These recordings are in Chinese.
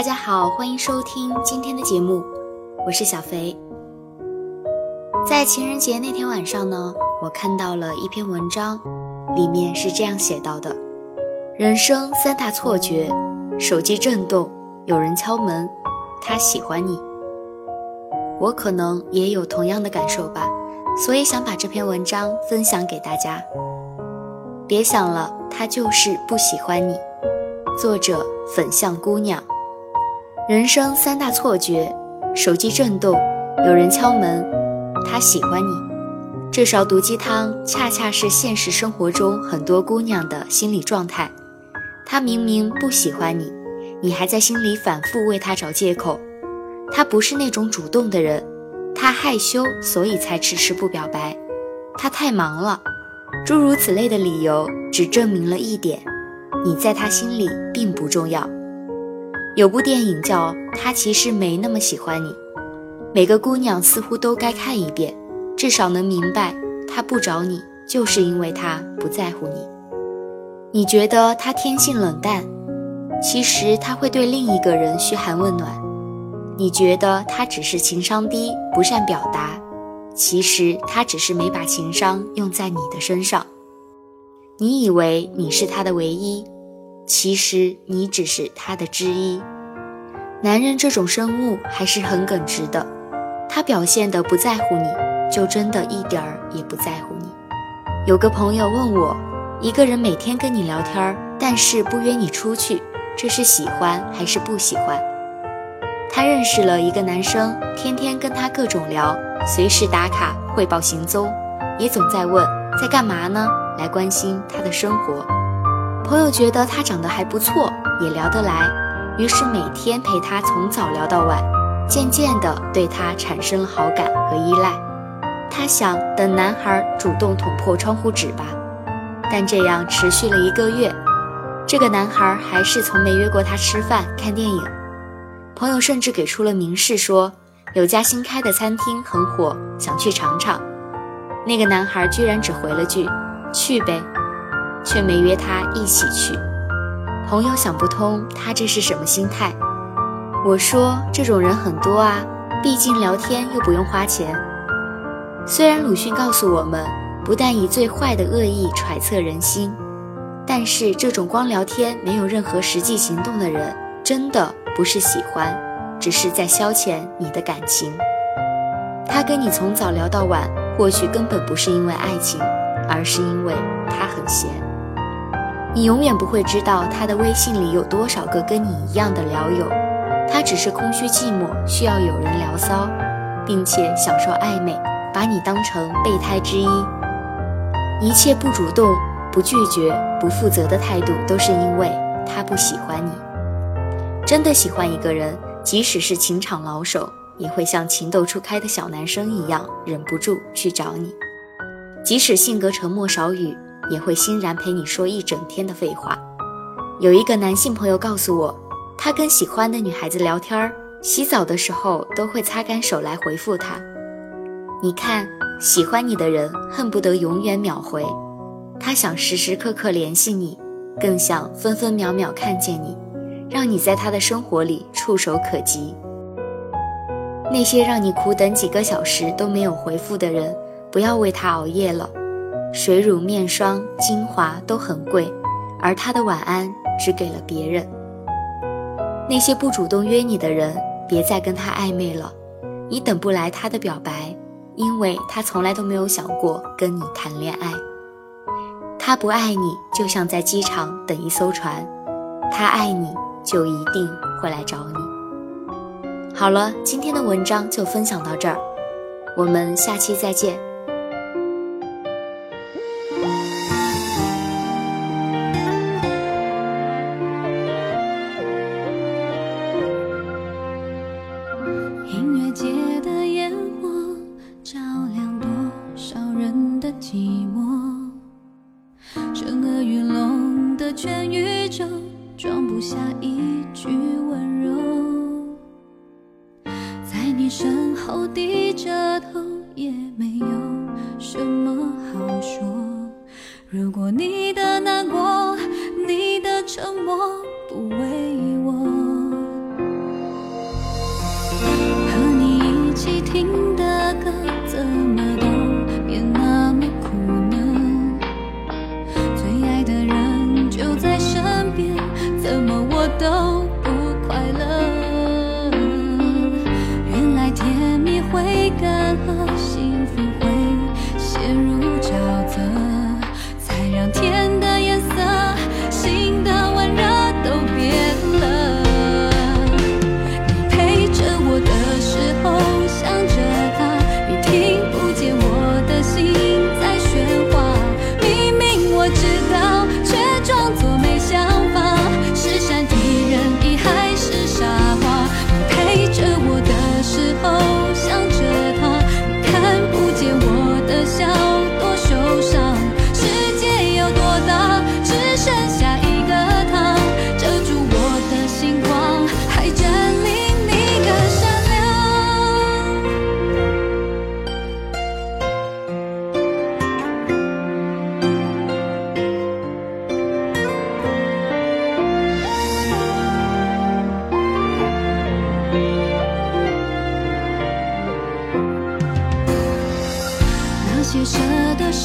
大家好，欢迎收听今天的节目，我是小肥。在情人节那天晚上呢，我看到了一篇文章，里面是这样写到的：人生三大错觉，手机震动，有人敲门，他喜欢你。我可能也有同样的感受吧，所以想把这篇文章分享给大家。别想了，他就是不喜欢你。作者：粉象姑娘。人生三大错觉：手机震动，有人敲门，他喜欢你。这勺毒鸡汤恰恰是现实生活中很多姑娘的心理状态。他明明不喜欢你，你还在心里反复为他找借口。他不是那种主动的人，他害羞，所以才迟迟不表白。他太忙了，诸如此类的理由，只证明了一点：你在他心里并不重要。有部电影叫《他其实没那么喜欢你》，每个姑娘似乎都该看一遍，至少能明白他不找你就是因为他不在乎你。你觉得他天性冷淡，其实他会对另一个人嘘寒问暖。你觉得他只是情商低，不善表达，其实他只是没把情商用在你的身上。你以为你是他的唯一。其实你只是他的之一。男人这种生物还是很耿直的，他表现的不在乎你，就真的一点儿也不在乎你。有个朋友问我，一个人每天跟你聊天，但是不约你出去，这是喜欢还是不喜欢？他认识了一个男生，天天跟他各种聊，随时打卡汇报行踪，也总在问在干嘛呢，来关心他的生活。朋友觉得他长得还不错，也聊得来，于是每天陪他从早聊到晚，渐渐的对他产生了好感和依赖。他想等男孩主动捅破窗户纸吧，但这样持续了一个月，这个男孩还是从没约过他吃饭看电影。朋友甚至给出了明示，说有家新开的餐厅很火，想去尝尝。那个男孩居然只回了句：“去呗。”却没约他一起去，朋友想不通他这是什么心态。我说这种人很多啊，毕竟聊天又不用花钱。虽然鲁迅告诉我们，不但以最坏的恶意揣测人心，但是这种光聊天没有任何实际行动的人，真的不是喜欢，只是在消遣你的感情。他跟你从早聊到晚，或许根本不是因为爱情，而是因为他很闲。你永远不会知道他的微信里有多少个跟你一样的聊友，他只是空虚寂寞，需要有人聊骚，并且享受暧昧，把你当成备胎之一。一切不主动、不拒绝、不负责的态度，都是因为他不喜欢你。真的喜欢一个人，即使是情场老手，也会像情窦初开的小男生一样，忍不住去找你。即使性格沉默少语。也会欣然陪你说一整天的废话。有一个男性朋友告诉我，他跟喜欢的女孩子聊天儿，洗澡的时候都会擦干手来回复她。你看，喜欢你的人恨不得永远秒回，他想时时刻刻联系你，更想分分秒秒看见你，让你在他的生活里触手可及。那些让你苦等几个小时都没有回复的人，不要为他熬夜了。水乳、面霜、精华都很贵，而他的晚安只给了别人。那些不主动约你的人，别再跟他暧昧了，你等不来他的表白，因为他从来都没有想过跟你谈恋爱。他不爱你，就像在机场等一艘船；他爱你，就一定会来找你。好了，今天的文章就分享到这儿，我们下期再见。全宇宙装不下一句温柔，在你身后低着头也没有什么好说。如果你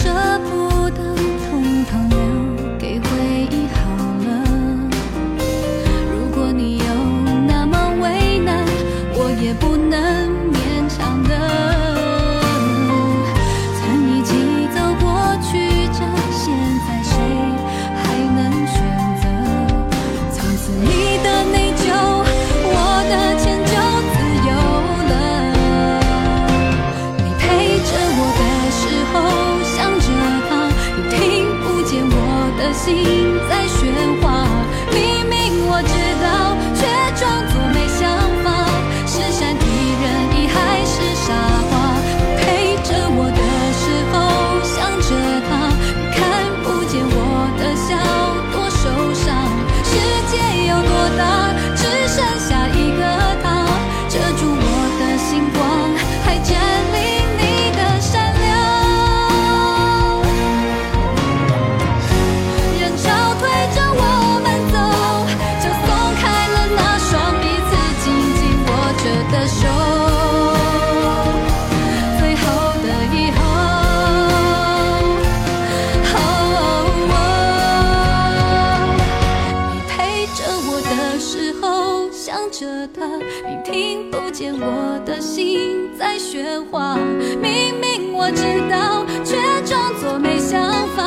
舍不得，统统留给回忆好了。如果你有那么为难，我也不能。see. 着他你听不见我的心在喧哗。明明我知道却装作没想法。